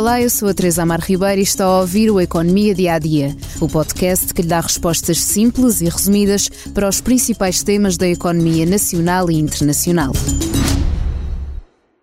Olá, eu sou a Teresa Amar Ribeiro e está a ouvir o Economia Dia a Dia, o podcast que lhe dá respostas simples e resumidas para os principais temas da economia nacional e internacional.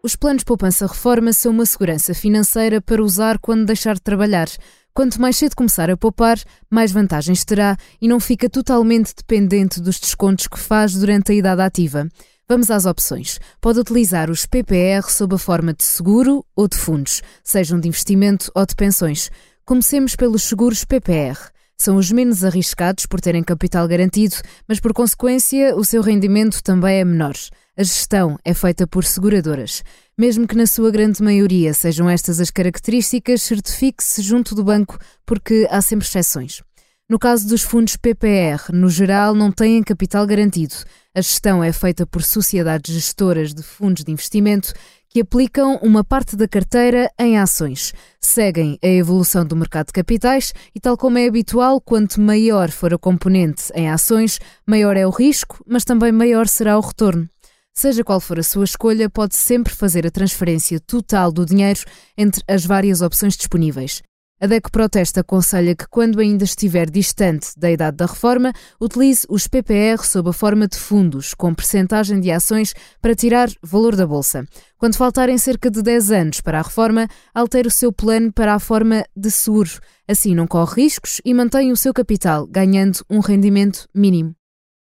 Os planos poupança-reforma são uma segurança financeira para usar quando deixar de trabalhar. Quanto mais cedo começar a poupar, mais vantagens terá e não fica totalmente dependente dos descontos que faz durante a idade ativa. Vamos às opções. Pode utilizar os PPR sob a forma de seguro ou de fundos, sejam de investimento ou de pensões. Comecemos pelos seguros PPR. São os menos arriscados por terem capital garantido, mas por consequência o seu rendimento também é menor. A gestão é feita por seguradoras. Mesmo que na sua grande maioria sejam estas as características, certifique-se junto do banco, porque há sempre exceções. No caso dos fundos PPR, no geral, não têm capital garantido. A gestão é feita por sociedades gestoras de fundos de investimento que aplicam uma parte da carteira em ações. Seguem a evolução do mercado de capitais e, tal como é habitual, quanto maior for a componente em ações, maior é o risco, mas também maior será o retorno. Seja qual for a sua escolha, pode sempre fazer a transferência total do dinheiro entre as várias opções disponíveis. A DEC Protesta aconselha que, quando ainda estiver distante da idade da reforma, utilize os PPR sob a forma de fundos, com percentagem de ações para tirar valor da bolsa. Quando faltarem cerca de 10 anos para a reforma, altere o seu plano para a forma de seguro. Assim não corre riscos e mantém o seu capital, ganhando um rendimento mínimo.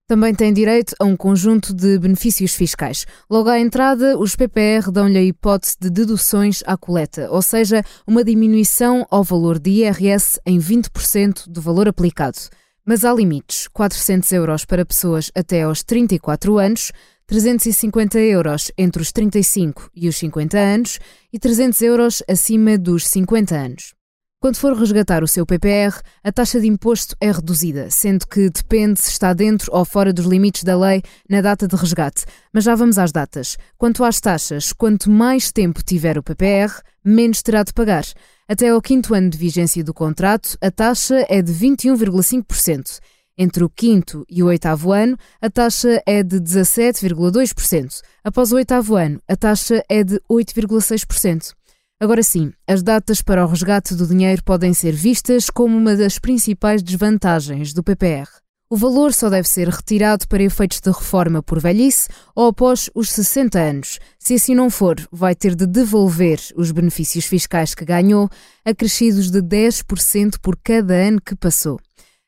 Também tem direito a um conjunto de benefícios fiscais. Logo à entrada, os PPR dão-lhe a hipótese de deduções à coleta, ou seja, uma diminuição ao valor de IRS em 20% do valor aplicado. Mas há limites: 400 euros para pessoas até aos 34 anos, 350 euros entre os 35 e os 50 anos e 300 euros acima dos 50 anos. Quando for resgatar o seu PPR, a taxa de imposto é reduzida, sendo que depende se está dentro ou fora dos limites da lei na data de resgate. Mas já vamos às datas. Quanto às taxas, quanto mais tempo tiver o PPR, menos terá de pagar. Até ao quinto ano de vigência do contrato, a taxa é de 21,5%. Entre o quinto e o oitavo ano, a taxa é de 17,2%. Após o oitavo ano, a taxa é de 8,6%. Agora sim, as datas para o resgate do dinheiro podem ser vistas como uma das principais desvantagens do PPR. O valor só deve ser retirado para efeitos de reforma por velhice ou após os 60 anos. Se assim não for, vai ter de devolver os benefícios fiscais que ganhou, acrescidos de 10% por cada ano que passou.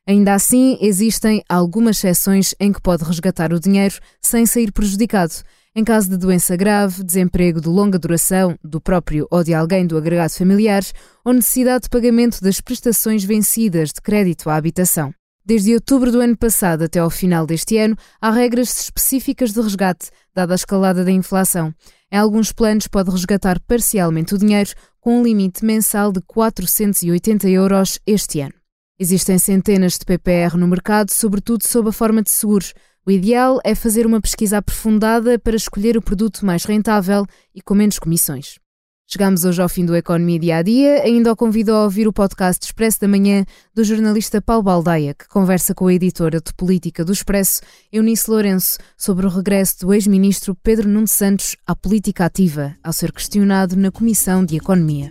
Ainda assim, existem algumas exceções em que pode resgatar o dinheiro sem sair prejudicado em caso de doença grave, desemprego de longa duração, do próprio ou de alguém do agregado familiar, ou necessidade de pagamento das prestações vencidas de crédito à habitação. Desde outubro do ano passado até ao final deste ano, há regras específicas de resgate, dada a escalada da inflação. Em alguns planos, pode resgatar parcialmente o dinheiro com um limite mensal de 480 euros este ano. Existem centenas de PPR no mercado, sobretudo sob a forma de seguros. O ideal é fazer uma pesquisa aprofundada para escolher o produto mais rentável e com menos comissões. Chegamos hoje ao fim do Economia Dia a Dia. Ainda o convido a ouvir o podcast Expresso da Manhã do jornalista Paulo Baldaia, que conversa com a editora de política do Expresso, Eunice Lourenço, sobre o regresso do ex-ministro Pedro Nuno Santos à política ativa, ao ser questionado na Comissão de Economia.